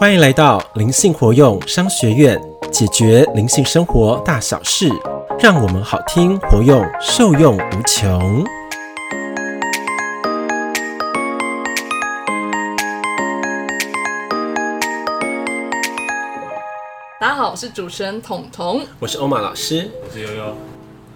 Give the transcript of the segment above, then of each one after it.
欢迎来到灵性活用商学院，解决灵性生活大小事，让我们好听活用，受用无穷。大家好，我是主持人彤彤。我是欧玛老师，我是悠悠。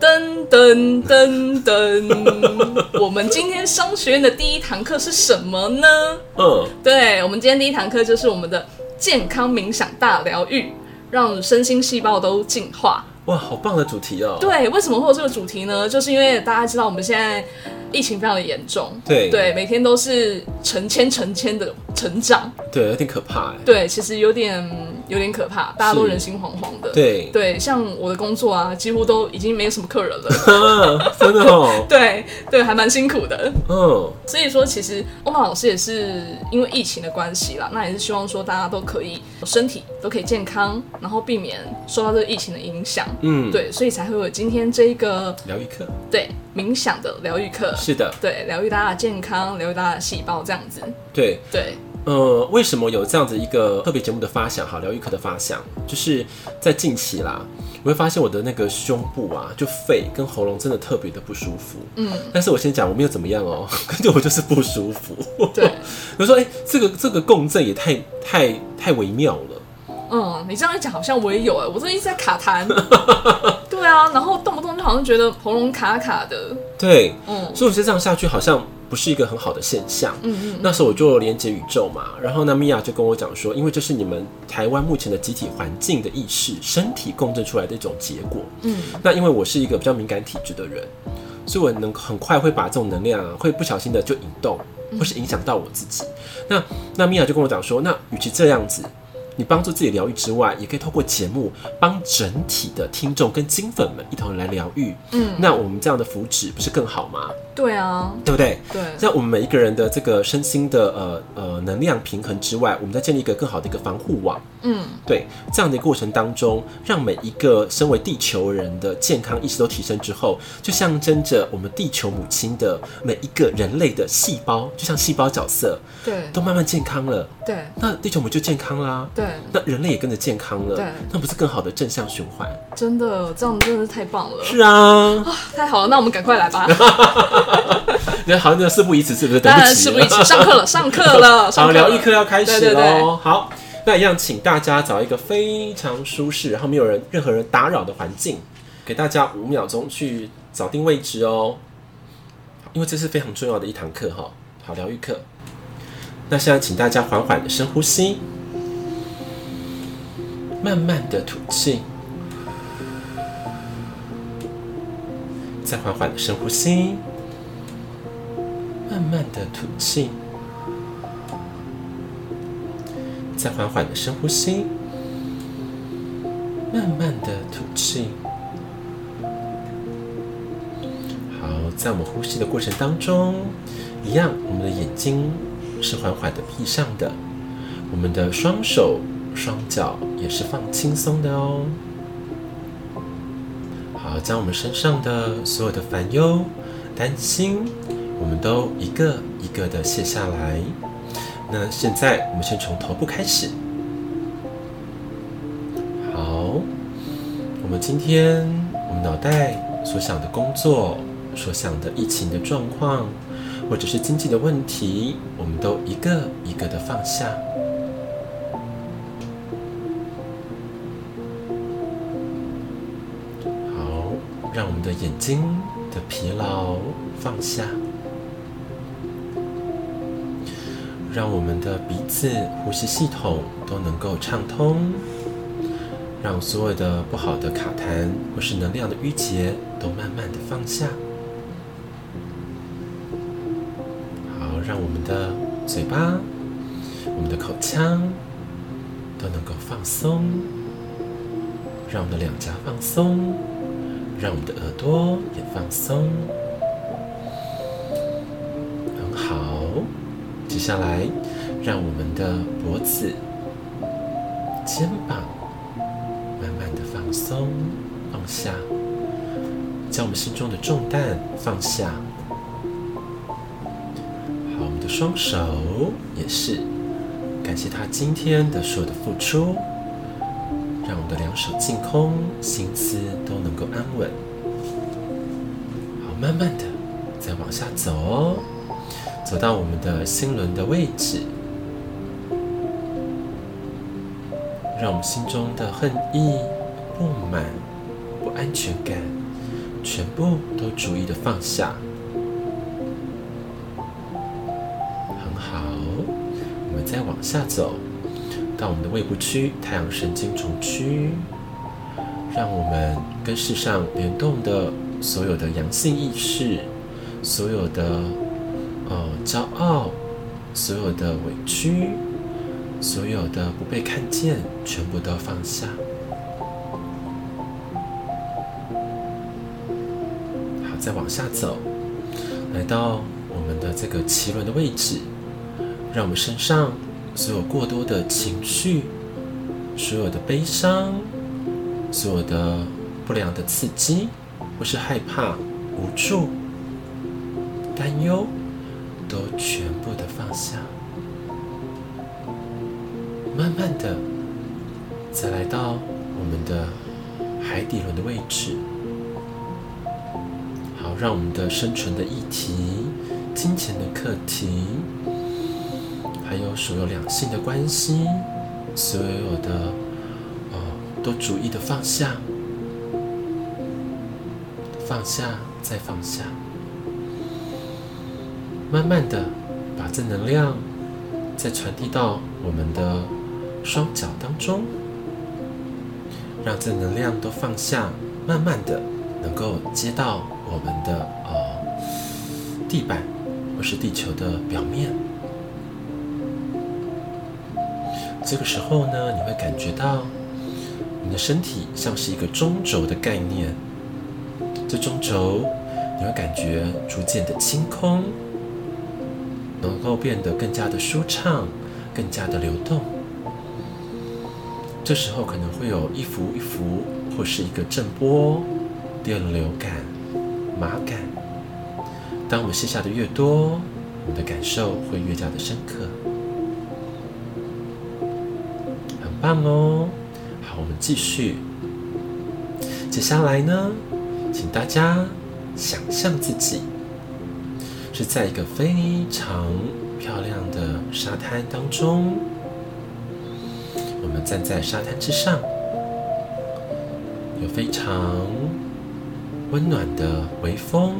噔噔噔噔，我们今天商学院的第一堂课是什么呢？嗯，对，我们今天第一堂课就是我们的健康冥想大疗愈，让身心细胞都进化。哇，好棒的主题哦。对，为什么会有这个主题呢？就是因为大家知道我们现在疫情非常的严重，对对，每天都是成千成千的成长，对，有点可怕哎。对，其实有点有点可怕，大家都人心惶惶的。对对，像我的工作啊，几乎都已经没有什么客人了。啊，真的哦。对对，还蛮辛苦的。嗯，所以说，其实欧玛老师也是因为疫情的关系啦，那也是希望说大家都可以身体都可以健康，然后避免受到这个疫情的影响。嗯，对，所以才会有今天这一个疗愈课对冥想的疗愈课。是的，对，疗愈大家的健康，疗愈大家的细胞，这样子。对。对，呃，为什么有这样子一个特别节目的发想？哈，疗愈课的发想，就是在近期啦，我会发现我的那个胸部啊，就肺跟喉咙真的特别的不舒服。嗯，但是我先讲，我没有怎么样哦、跟着我就是不舒服。对，我说，哎、这个这个共振也太太太微妙了。嗯，你这样一讲，好像我也有哎，我这一直在卡痰。对啊，然后动不动就好像觉得喉咙卡卡的。对，嗯所以我觉得这样下去好像不是一个很好的现象。嗯嗯，那时候我就连接宇宙嘛，然后那，米娅就跟我讲说，因为这是你们台湾目前的集体环境的意识、身体共振出来的一种结果。嗯，那因为我是一个比较敏感体质的人，所以我能很快会把这种能量啊，会不小心的就引动，或是影响到我自己。那那米娅就跟我讲说，那与其这样子。你帮助自己疗愈之外，也可以透过节目帮整体的听众跟金粉们一同来疗愈。嗯，那我们这样的福祉不是更好吗？对啊，对不对？对，在我们每一个人的这个身心的呃呃能量平衡之外，我们再建立一个更好的一个防护网。嗯。对，这样的过程当中，让每一个身为地球人的健康意识都提升之后，就象征着我们地球母亲的每一个人类的细胞，就像细胞角色，对。都慢慢健康了。对。那地球母就健康啦，对，那人类也跟着健康了对，那不是更好的正向循环？真的，这样真的是太棒了，是啊，太好了，那我们赶快来吧。你好像那个事不宜迟，是不是？对当然事不宜迟，上课了，上课了，上好，课了。疗愈课要开始喽。好，那一样，请大家找一个非常舒适，然后没有人任何人打扰的环境，给大家五秒钟去找定位置哦。因为这是非常重要的一堂课哈。好，疗愈课。那现在请大家缓缓的深呼吸，慢慢的吐气，再缓缓的深呼吸，慢慢的吐气。再缓缓的深呼吸，慢慢的吐气。好，在我们呼吸的过程当中，一样，我们的眼睛是缓缓的闭上的，我们的双手、双脚也是放轻松的哦。好，将我们身上的所有的烦忧、担心，我们都一个一个的卸下来。那现在我们先从头部开始。好，我们今天我们脑袋所想的工作、所想的疫情的状况，或者是经济的问题，我们都一个一个的放下。好，让我们的眼睛的疲劳放下。让我们的鼻子、呼吸系统都能够畅通，让所有的不好的卡痰或是能量的淤结都慢慢的放下。好，让我们的嘴巴、我们的口腔都能够放松，让我们的两颊放松，让我们的耳朵也放松。下来，让我们的脖子、肩膀慢慢的放松、放下，将我们心中的重担放下。好，我们的双手也是感谢他今天的所有的付出，让我们的两手净空，心思都能够安稳。好，慢慢的再往下走哦，走到我们的心轮的位置，让我们心中的恨意、不满、不安全感，全部都逐一的放下。很好，我们再往下走，到我们的胃部区、太阳神经丛区，让我们跟世上联动的所有的阳性意识、所有的呃骄傲、所有的委屈、所有的不被看见，全部都放下。好，再往下走，来到我们的这个脐轮的位置。让我们身上所有过多的情绪、所有的悲伤、所有的不良的刺激，或是害怕、无助、担忧，都全部的放下。慢慢的，再来到我们的海底轮的位置。好，让我们的生存的议题、金钱的课题。还有所有两性的关系，所有的呃，都逐一的放下，放下，再放下，慢慢的把正能量再传递到我们的双脚当中，让正能量都放下，慢慢的能够接到我们的呃地板或是地球的表面。这个时候呢，你会感觉到你的身体像是一个中轴的概念。这中轴，你会感觉逐渐的清空，能够变得更加的舒畅，更加的流动。这时候可能会有一幅一幅，或是一个震波、电流感、麻感。当我们卸下的越多，我们的感受会越加的深刻。很棒哦！好，我们继续。接下来呢，请大家想象自己是在一个非常漂亮的沙滩当中。我们站在沙滩之上，有非常温暖的微风，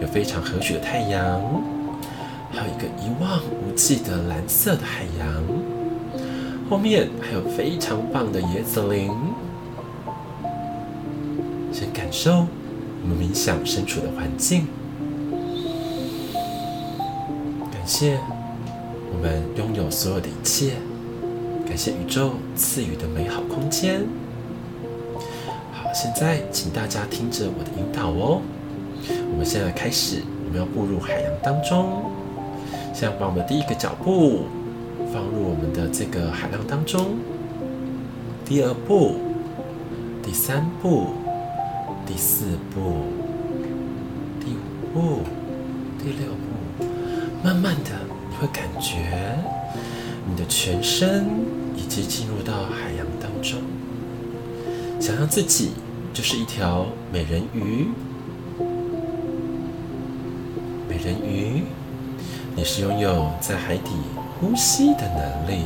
有非常和煦的太阳，还有一个一望无际的蓝色的海洋。后面还有非常棒的椰子林，先感受我们冥想身处的环境，谢我们拥有所有的一切，感谢宇宙赐予的美好空间。好，现在请大家听着我的引导哦。我们现在开始，我们要步入海洋当中，现在把我们的第一个脚步。放入我们的这个海浪当中。第二步，第三步，第四步，第五步，第六步，慢慢的，你会感觉你的全身已经进入到海洋当中。想象自己就是一条美人鱼，美人鱼，你是拥有在海底。呼吸的能力。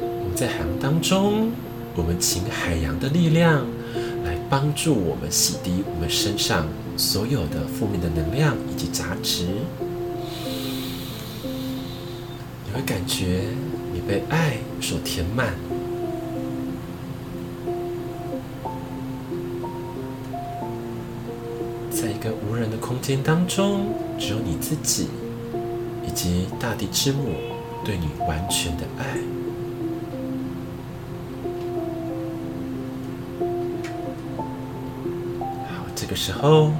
我们在海洋当中，我们请海洋的力量帮助我们洗涤我们身上所有的负面的能量以及杂质。你会感觉你被爱所填满，在一个无人的空间当中，只有你自己。以及大地之母对你完全的爱。时候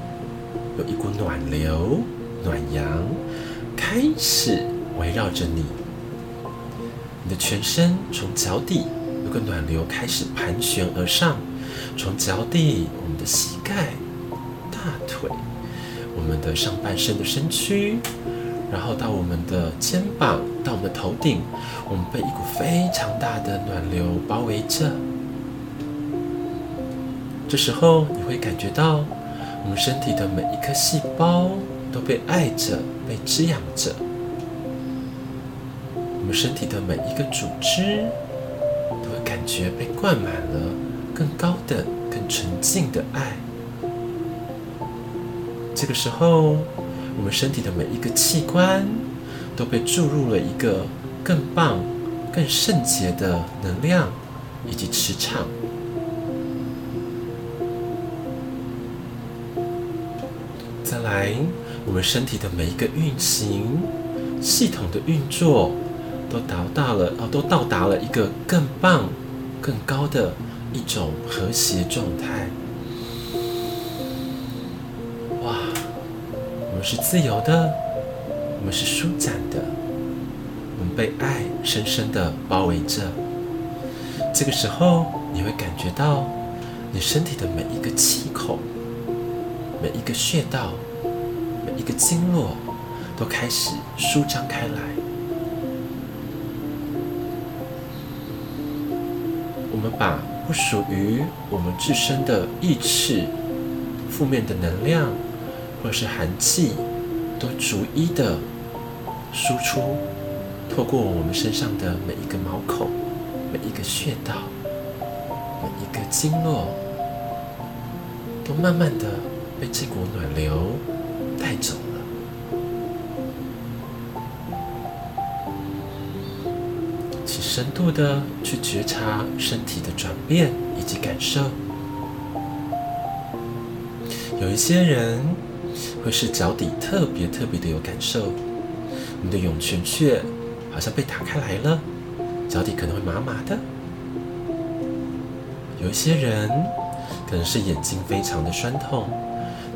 有一股暖流、暖阳开始围绕着你，你的全身从脚底有个暖流开始盘旋而上，从脚底、我们的膝盖、大腿、我们的上半身的身躯。然后到我们的肩膀，到我们的头顶，我们被一股非常大的暖流包围着。这时候你会感觉到，我们身体的每一颗细胞都被爱着，被滋养着。我们身体的每一个组织都会感觉被灌满了更高等、更纯净的爱。这个时候。我们身体的每一个器官都被注入了一个更棒、更圣洁的能量以及磁场。我们身体的每一个运行、系统的运作，都达到了哦，都到达了一个更棒、更高的一种和谐状态。哇我们是自由的，我们是舒展的，我们被爱深深的包围着。这个时候，你会感觉到你身体的每一个气孔、每一个穴道、个经络都开始舒张开来。我们把不属于我们自身的意识、负面的能量。或是寒气，都逐一的输出，透过我们身上的每一个毛孔、每一个穴道、每一个经络，都慢慢的被这股暖流带走了。请深度的去觉察身体的转变以及感受。有一些人。会是脚底特别特别的有感受，你的涌泉穴好像被打开来了，脚底可能会麻麻的。有一些人可能是眼睛非常的酸痛，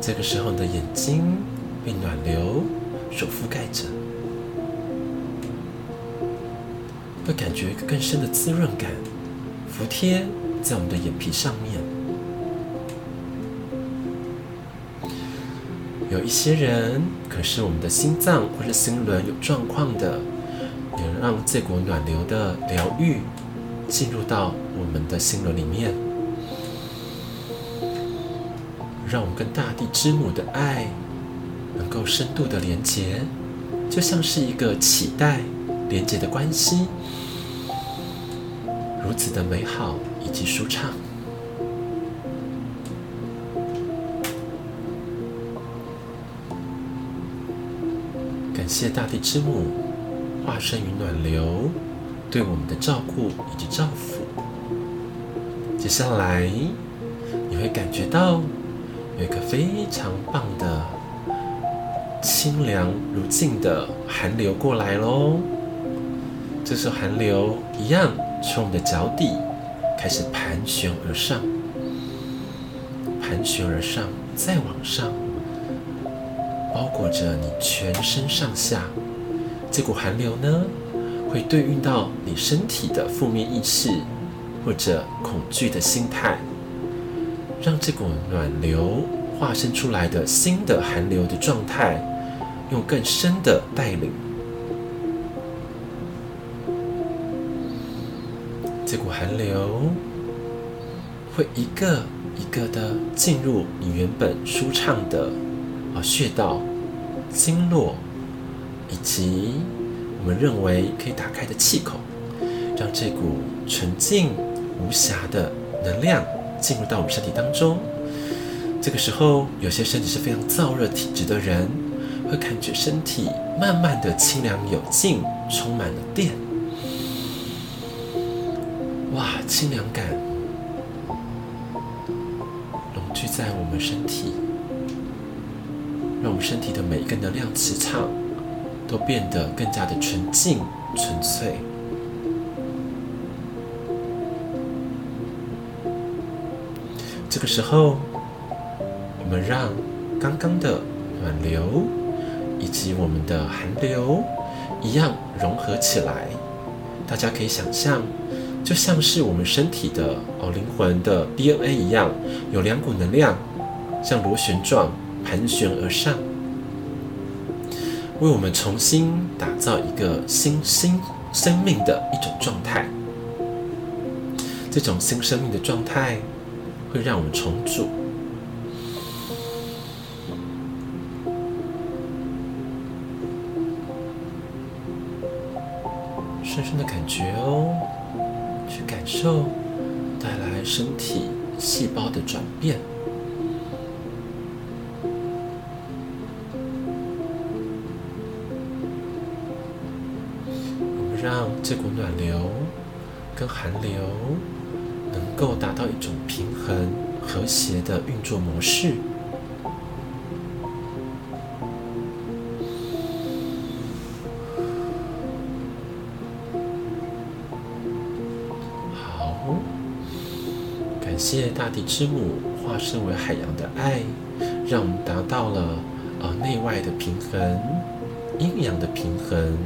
这个时候你的眼睛被暖流所覆盖着，会感觉一个更深的滋润感，服贴在我们的眼皮上面。有一些人，可是我们的心脏或者心轮有状况的，也让这股暖流的疗愈进入到我们的心轮里面，让我们跟大地之母的爱能够深度的连接，就像是一个脐带连接的关系，如此的美好以及舒畅。感谢大地之母化身于暖流对我们的照顾以及照拂。接下来你会感觉到有一个非常棒的清凉如镜的寒流过来喽。这时候寒流一样从我们的脚底开始盘旋而上，盘旋而上，再往上。包裹着你全身上下，这股寒流呢，会对应到你身体的负面意识或者恐惧的心态，让这股暖流化身出来的新的寒流的状态，用更深的带领，这股寒流会一个一个的进入你原本舒畅的。啊，穴道、经络，以及我们认为可以打开的气口，让这股纯净无瑕的能量进入到我们身体当中。这个时候，有些身体是非常燥热体质的人，会感觉身体慢慢的清凉有劲，充满了电。哇，清凉感笼聚在我们身体。让我们身体的每一个能量磁场都变得更加的纯净、纯粹。这个时候，我们让刚刚的暖流以及我们的寒流一样融合起来。大家可以想象，就像是我们身体的哦灵魂的 DNA 一样，有两股能量，像螺旋状。盘旋而上，为我们重新打造一个新新生命的一种状态。这种新生命的状态会让我们重组。觉哦，去感受带来身体细胞的转变。让这股暖流跟寒流能够达到一种平衡、和谐的运作模式。大地之母化身为海洋的爱，让我们达到了呃内外的平衡、阴阳的平衡、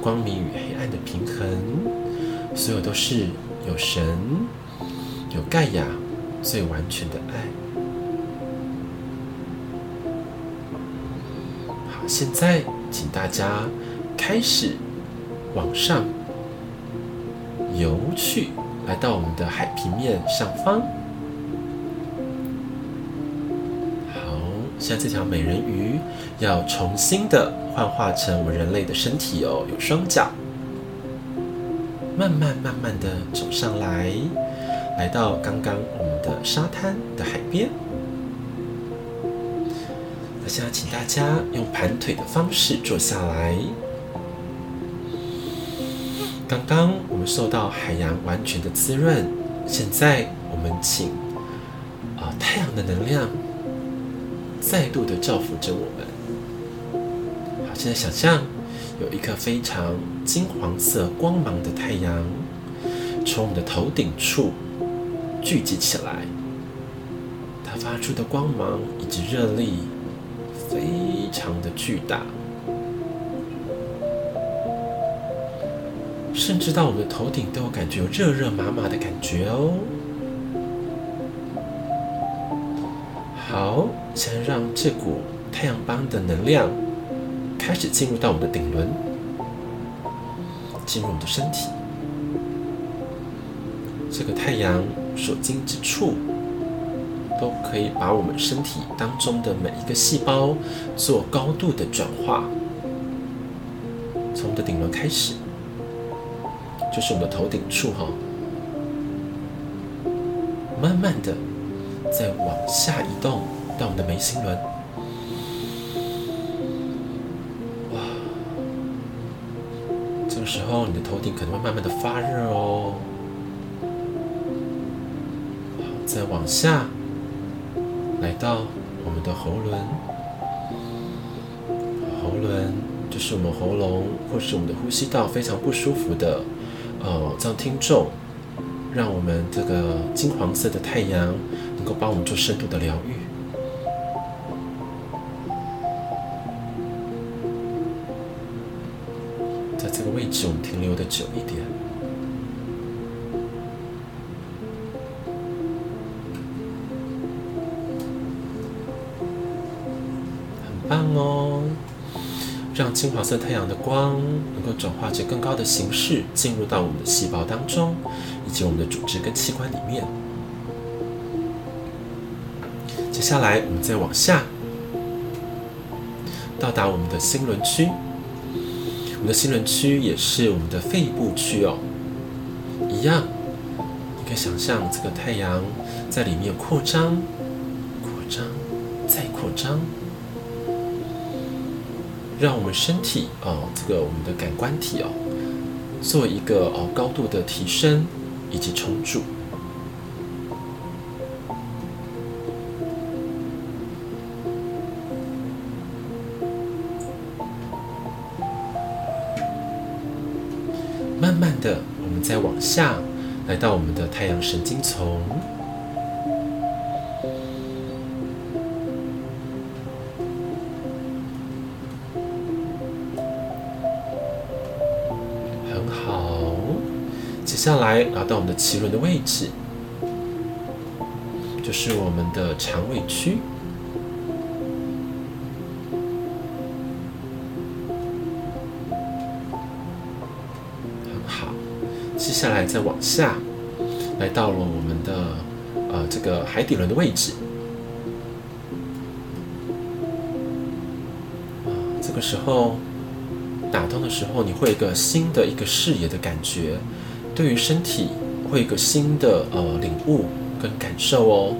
光明与黑暗的平衡，所有都是有神、有盖亚最完全的爱。好，现在请大家开始往上游去，来到我们的海平面上方。这条美人鱼要重新的幻化成我们人类的身体哦，有双脚，慢慢慢慢的走上来，来到刚刚我们的沙滩的海边。那现在请大家用盘腿的方式坐下来。刚刚我们受到海洋完全的滋润，现在我们请啊、太阳的能量再度的照拂着我们。好，现在想象有一颗非常金黄色光芒的太阳从我们的头顶处聚集起来，它发出的光芒以及热力非常的巨大。甚至到我们的头顶都有感觉有热热麻麻的感觉哦。好，先让这股太阳帮的能量开始进入到我们的顶轮，进入我们的身体。这个太阳所经之处，都可以把我们身体当中的每一个细胞做高度的转化，从我们的顶轮开始。就是我们的头顶处哈，慢慢的再往下移动到我们的眉心轮，哇，这个时候你的头顶可能会慢慢的发热哦，好，再往下来到我们的喉轮，喉轮就是我们喉咙或是我们的呼吸道非常不舒服的。哦，让听众，让我们这个金黄色的太阳能够帮我们做深度的疗愈。在这个位置，我们停留的久一点，很棒哦。让金黄色太阳的光能够转化成更高的形式，进入到我们的细胞当中，以及我们的组织跟器官里面。接下来，我们再往下，到达我们的心轮区。我们的心轮区也是我们的肺部区哦，一样。你可以想象这个太阳在里面扩张、扩张、再扩张。让我们身体哦，这个我们的感官体哦，做一个哦高度的提升以及重组。慢慢的，我们再往下，来到我们的太阳神经丛。接下来来到我们的脐轮的位置，就是我们的肠胃区，很好。接下来再往下，来到了我们的呃这个海底轮的位置。这个时候打通的时候，你会一个新的一个视野的感觉。对于身体会有一个新的呃领悟跟感受哦。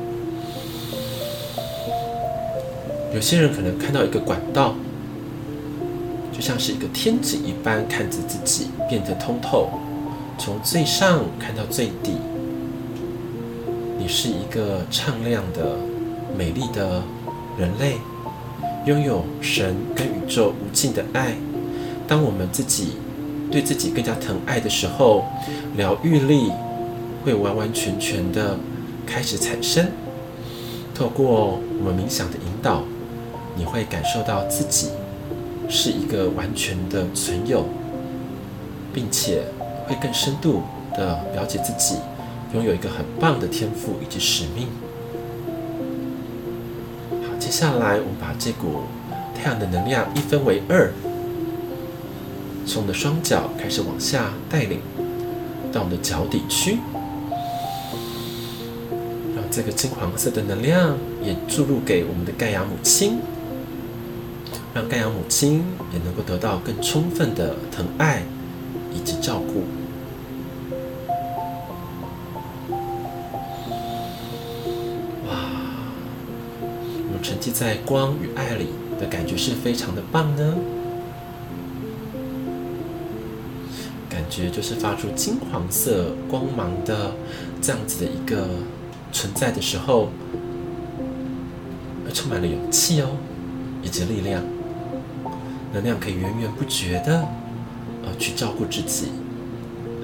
有些人可能看到一个管道，就像是一个天井一般，看着自己变得通透，从最上看到最底。你是一个敞亮的、美丽的人类，拥有神跟宇宙无尽的爱。当我们自己对自己更加疼爱的时候，疗愈力会完完全全的开始产生。透过我们冥想的引导。你会感受到自己是一个完全的存有，并且会更深度的了解自己，拥有一个很棒的天赋以及使命。好，接下来我们把这股太阳的能量一分为二，从我们的双脚开始往下带领到我们的脚底区，让这个金黄色的能量也注入给我们的盖亚母亲。让盖亚母亲也能够得到更充分的疼爱以及照顾。哇，我们沉浸在光与爱里的感觉是非常的棒呢。觉就是发出金黄色光芒的这样子的一个存在的时候，充满了勇气哦，以及力量。能量可以源源不绝的，呃，去照顾自己、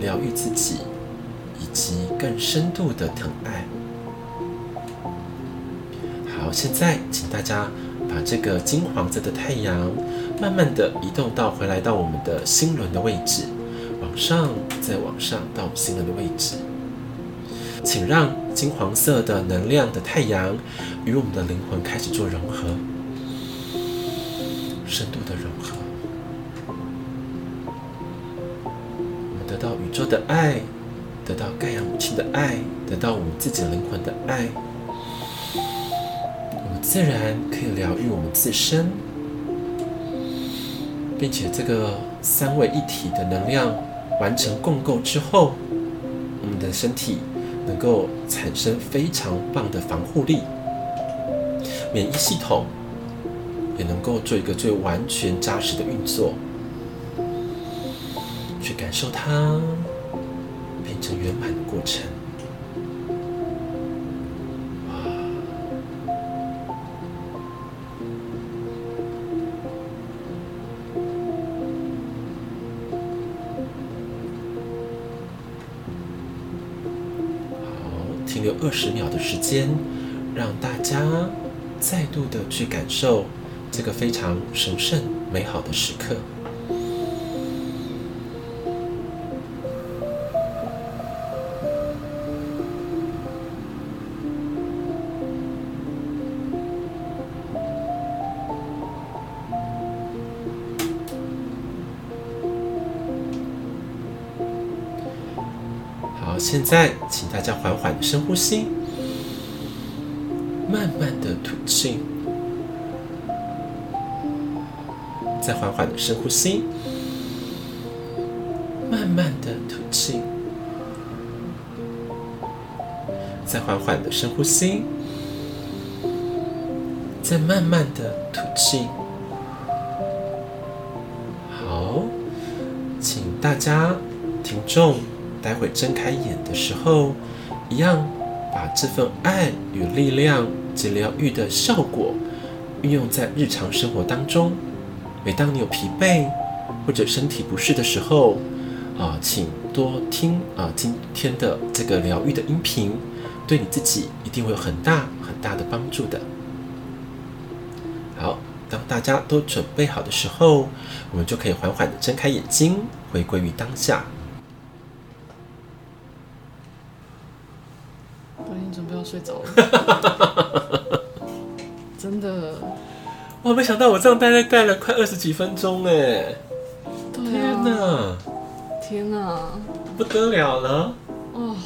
疗愈自己，以及更深度的疼爱。好，现在请大家把这个金黄色的太阳，慢慢的移动到回来到我们的心轮的位置，往上再往上到我们心轮的位置。请让金黄色的能量的太阳与我们的灵魂开始做融合。深度的融合，我们得到宇宙的爱，得到盖亚母亲的爱，得到我们自己灵魂的爱，我们自然可以疗愈我们自身，并且这个三位一体的能量完成共构之后，我们的身体能够产生非常棒的防护力，免疫系统。也能够做一个最完全扎实的运作，去感受它变成圆满的过程。有二十秒的时间，让大家再度的去感受。这个非常神圣、美好的时刻。现在请大家缓缓的深呼吸，慢慢的吐气。再缓缓的深呼吸，慢慢的吐气，再缓缓的深呼吸，再慢慢的吐气。好，请大家听众待会睁开眼的时候，一样把这份爱与力量及疗愈的效果运用在日常生活当中。每当你有疲惫或者身体不适的时候，啊，请多听啊今天的这个疗愈的音频，对你自己一定会有很大很大的帮助的。好，当大家都准备好的时候，我们就可以缓缓的睁开眼睛，回归于当下。我没想到我这样待待待了快二十几分钟哎！天哪！天哪，不得了了，哦，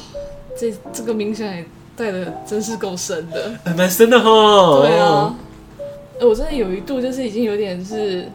这这个冥想也带的真是够深的。还蛮深的哈。对啊，呃我真的有一度就是已经有点是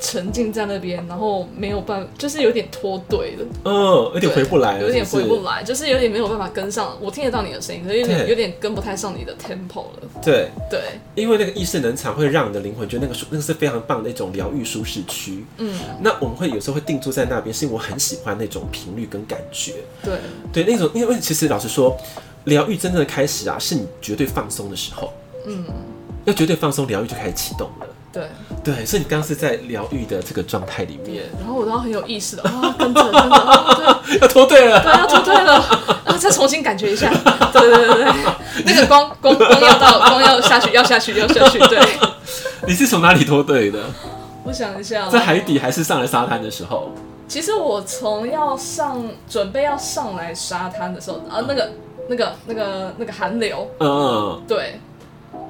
沉浸在那边，然后没有办法，就是有点脱队了，嗯，有点回不来了，有点回不来，就是有点没有办法跟上。我听得到你的声音，可是有点有点跟不太上你的 tempo 了。对，对，因为那个意识能场会让你的灵魂觉得那个那个是非常棒的一种疗愈舒适区。嗯，那我们会有时候会定住在那边，是因为我很喜欢那种频率跟感觉。对，对，那种因为其实老实说，疗愈真正的开始啊，是你绝对放松的时候。嗯，要绝对放松，疗愈就开始启动了。对，对，所以你刚刚是在疗愈的这个状态里面，然后我都要很有意识的啊，跟着跟着，啊对。要脱队了。对，要脱队了，啊，再重新感觉一下。对对对对，那个光光光要到，光要下去，要下去，要下去。对，你是从哪里脱队的？我想一下哦，在海底还是上来沙滩的时候？其实我从要上，准备要上来沙滩的时候，啊，那个那个那个那个寒流，嗯，对，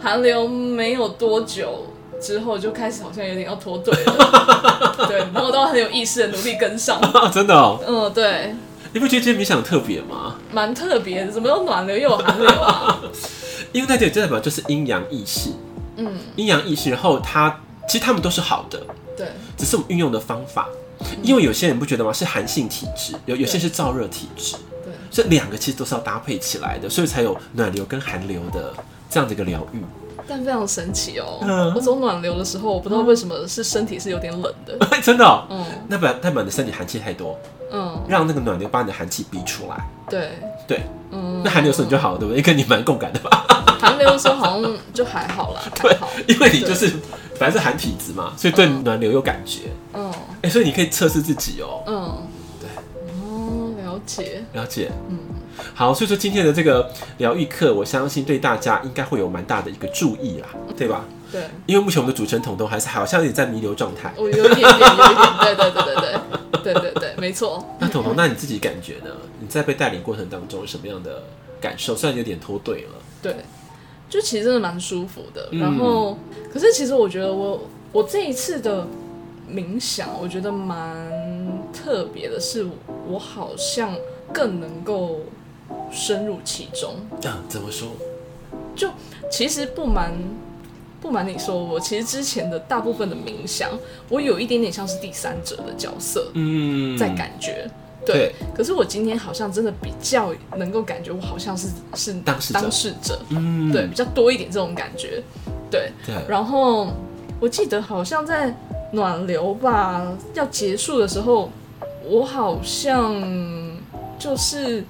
寒流没有多久。之后就开始好像有点要脱队了，对，然后我都很有意识的努力跟上，啊，真的哦。嗯，对，你不觉得今天冥想特别吗？蛮特别的，怎么有暖流又有寒流啊？因为那点代表就是阴阳意识，嗯，阴阳意识，然后它其实他们都是好的，对，只是我们运用的方法。因为有些人不觉得吗？是寒性体质，有有些是燥热体质，对，这两个其实都是要搭配起来的，所以才有暖流跟寒流的这样的一个疗愈。但非常神奇哦。嗯我走暖流的时候，我不知道为什么是身体是有点冷的。真的、哦，嗯那代表代表你的身体寒气太多，嗯，让那个暖流把你的寒气逼出来。对，对，嗯，那寒流的时候你就好了，对不对？跟你蛮共感的吧？寒流的时候好像就还好啦，对好。因为你就是反正是寒体质嘛，所以对暖流有感觉。嗯哎、所以你可以测试自己哦。嗯，对，哦，了解。了解。嗯，好，所以说今天的这个疗愈课，我相信对大家应该会有蛮大的一个注意啦，对吧？对，因为目前我们的主持人彤彤还是好像有点在弥留状态。我有一点点，有一点，对对对对对对对对，没错。那彤彤，那你自己感觉呢？你在被带领过程当中有什么样的感受？虽然有点脱队了，对，就其实真的蛮舒服的。嗯然后，可是其实我觉得我我这一次的冥想，我觉得蛮特别的是，我好像更能够深入其中。啊，怎么说？就其实不瞒不瞒你说，我其实之前的大部分的冥想，我有一点点像是第三者的角色嗯，在感觉。对，可是我今天好像真的比较能够感觉，我好像是是当事者当事者，嗯，对，比较多一点这种感觉，对。对，然后我记得好像在暖流吧要结束的时候，我好像就是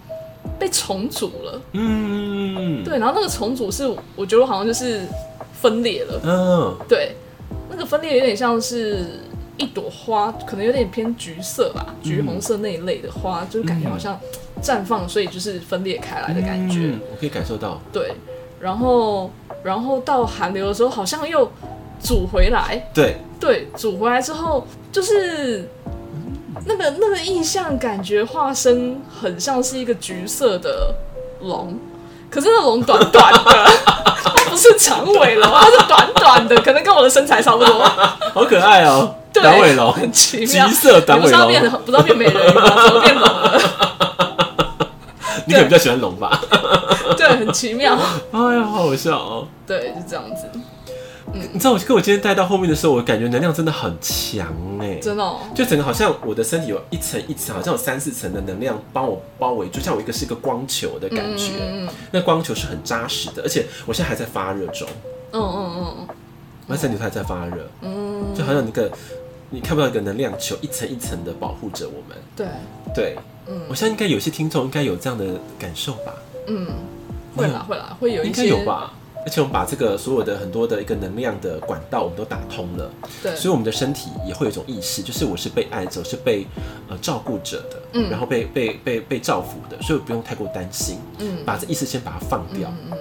被重组了，嗯，，对。然后那个重组是我觉得好像就是分裂了，嗯，对，那个分裂有点像是。一朵花可能有点偏橘色吧，橘红色那一类的花，就是感觉好像绽放，所以就是分裂开来的感觉。嗯我可以感受到，对，然后然后到寒流的时候，好像又组回来，对，对，组回来之后就是那个那个印象，感觉化身很像是一个橘色的龙，可是那龙短短的，它不是长尾龙，它是短短的，可能跟我的身材差不多。好可爱哦，对，短尾龙，很奇妙。橘色短尾你不知道变龙，不知道变美人鱼吗？怎么变龙了？你可能比较喜欢龙吧？对，很奇妙。哎呀，好好笑哦。对，就这样子，你知道我跟我今天带到后面的时候，我感觉能量真的很强哎，真的、哦。就整个好像我的身体有一层一层，好像有三四层的能量帮我包围住，像我一个是一个光球的感觉。嗯嗯那光球是很扎实的，而且我现在还在发热中，嗯嗯嗯我的身体还在发热，嗯，就好像那个你看不到一个能量球一层一层的保护着我们。对，对，嗯。我现在应该有些听众应该有这样的感受吧，嗯，会啦会啦，会有一应些该有吧。而且我们把这个所有的很多的一个能量的管道，我们都打通了，对，所以我们的身体也会有一种意识，就是我是被爱着，是被呃照顾者的，嗯。然后被被被被照顾的，所以不用太过担心，嗯把这意识先把它放掉，嗯嗯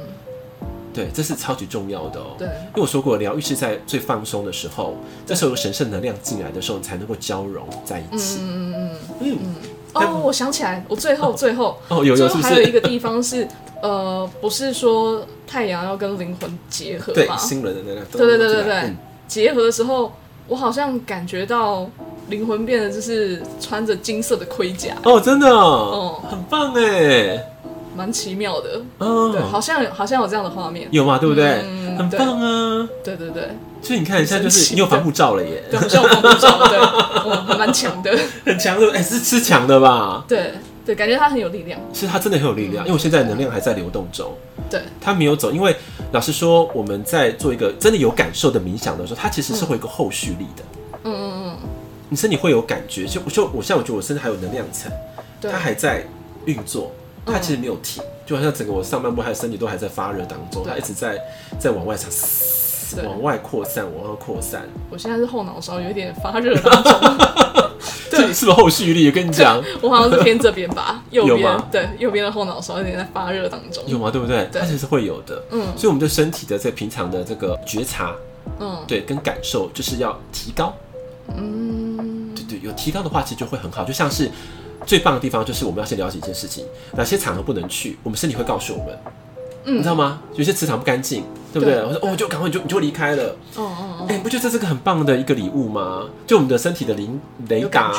对，这是超级重要的哦。对。因为我说过，疗愈是在最放松的时候，这时候有神圣能量进来的时候，你才能够交融在一起。嗯嗯嗯，嗯。哦，我想起来，我最后最后哦，有有最是不是？后还有一个地方是，呃，不是说太阳要跟灵魂结合对，吗？新人的能量。对对对对对嗯结合的时候，我好像感觉到灵魂变得就是穿着金色的盔甲，哦，真的，哦很棒哎，蛮奇妙的。嗯，对，好像好像有这样的画面。有嘛，对不对？嗯很棒啊！对对对，所以你看，一下就是你有防护罩了耶，对，好像有防护罩，对，我，还蛮强的。很强的，哎，是吃强的吧？对对，感觉他很有力量。是他真的很有力量，因为我现在能量还在流动中，对，他没有走。因为老实说，我们在做一个真的有感受的冥想的时候，它其实是会有一个后续力的。嗯嗯嗯，你身体会有感觉，就就我现在我觉得我身体还有能量层，对它还在运作，它其实没有停，就好像整个我上半部还有身体都还在发热当中，对它一直在在往外散，往外扩散，往外扩散。我现在是后脑勺有点发热当中，这是不是后续力？我跟你讲，我好像是偏这边吧，右边对，右边的后脑勺有点在发热当中。有吗？对不对？对它其实会有的。嗯所以我们对身体的这平常的这个觉察，嗯对，跟感受就是要提高。嗯，对对，有提高的话，其实就会很好。就像是最棒的地方，就是我们要先了解一件事情，哪些场合不能去，我们身体会告诉我们，嗯你知道吗？有些磁场不干净，对不对？对我说哦，就赶快你就你就离开了。哦哦哎、你不觉得这是个很棒的一个礼物吗？就我们的身体的灵雷达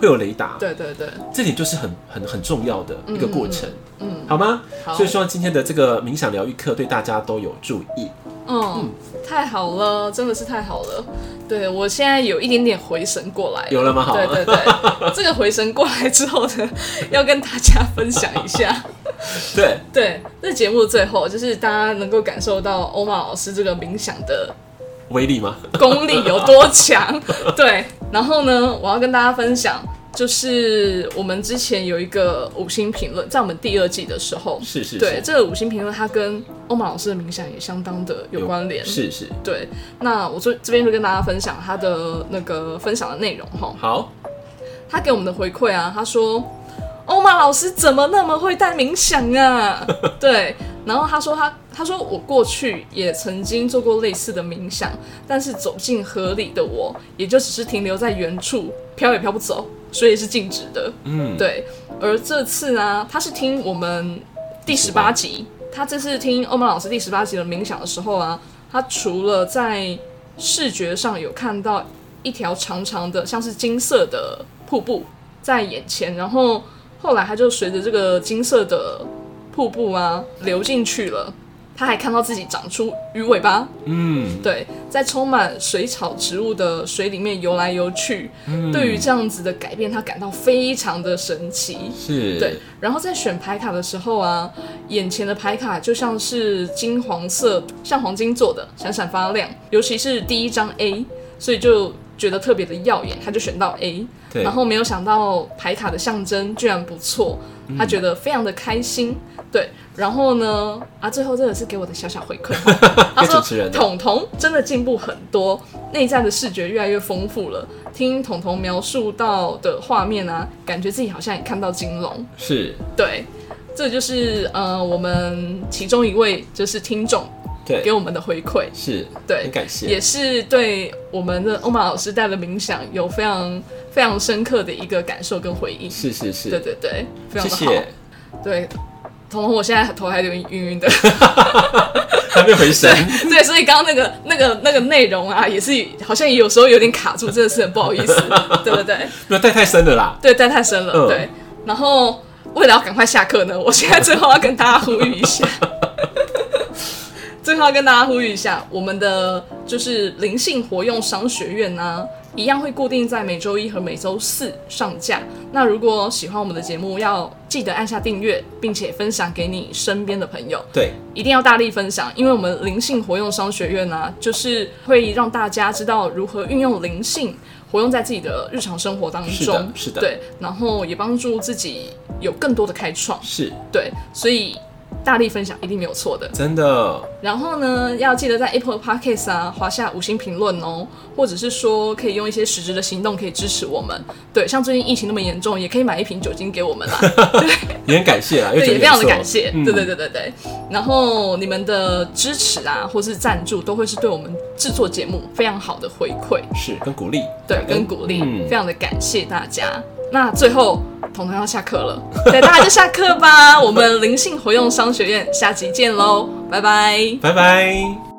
会有雷达，对对对，这点就是很很很重要的一个过程，嗯，好吗？好所以希望今天的这个冥想疗愈课对大家都有注意。嗯，太好了，真的是太好了。对我现在有一点点回神过来，有了吗好对对对，这个回神过来之后呢，要跟大家分享一下。对，对，这节目的最后就是大家能够感受到欧玛老师这个冥想的威力吗？功力有多强。对，然后呢，我要跟大家分享，就是我们之前有一个五星评论，在我们第二季的时候，是是是，对这个五星评论，它跟欧玛老师的冥想也相当的有关联。是是，对，那我这这边就跟大家分享他的那个分享的内容哈。好，他给我们的回馈啊，他说欧玛老师怎么那么会带冥想啊？对，然后他说他他说我过去也曾经做过类似的冥想，但是走进河里的我，也就只是停留在原处，飘也飘不走，水也是静止的。嗯，对，而这次呢，他是听我们第十八集，他这次听欧曼老师第十八集的冥想的时候啊，他除了在视觉上有看到一条长长的像是金色的瀑布在眼前，然后后来他就随着这个金色的瀑布啊流进去了。他还看到自己长出鱼尾巴，嗯，对，在充满水草植物的水里面游来游去。对于这样子的改变，他感到非常的神奇。是，对，然后在选牌卡的时候啊，眼前的牌卡就像是金黄色，像黄金做的，闪闪发亮。尤其是第一张 A，所以就觉得特别的耀眼，他就选到 A。对，然后没有想到牌卡的象征居然不错，他觉得非常的开心。对，然后呢，啊，最后这个是给我的小小回馈，他说彤彤真的进步很多，内在的视觉越来越丰富了。听彤彤描述到的画面啊，感觉自己好像也看到金龙。是，对，这就是呃我们其中一位就是听众对给，我们的回馈。是，对很感谢，也是对我们的欧玛老师带的冥想有非常非常深刻的一个感受跟回应。是是是，对对对，非常的好。谢，对，彤彤，我现在头还有点晕晕的。还没回神，对，所以刚刚那个那个那个内容啊，也是好像也有时候有点卡住，真的是很不好意思。对对对没有带太深了啦，对，带太深了。嗯对，然后为了要赶快下课呢，我现在最后要跟大家呼吁一下。最后要跟大家呼吁一下，我们的就是灵性活用商学院呢、一样会固定在每周一和每周四上架。那如果喜欢我们的节目，要记得按下订阅，并且分享给你身边的朋友。对，一定要大力分享，因为我们灵性活用商学院呢、就是会让大家知道如何运用灵性活用在自己的日常生活当是的中，是的。对，然后也帮助自己有更多的开创，是。对，所以大力分享一定没有错的。真的，然后呢，要记得在 Apple Podcast 啊划下五星评论哦，或者是说可以用一些实质的行动可以支持我们。对，像最近疫情那么严重，也可以买一瓶酒精给我们啦。也很感谢啦，对，也非常的感谢，嗯对对对对对。然后你们的支持啊，或是赞助，都会是对我们制作节目非常好的回馈，是跟鼓励，对，跟鼓励，嗯非常的感谢大家。那最后，彤彤要下课了，对，大家就下课吧。我们灵性活用商学院下集见喽，拜拜。拜拜。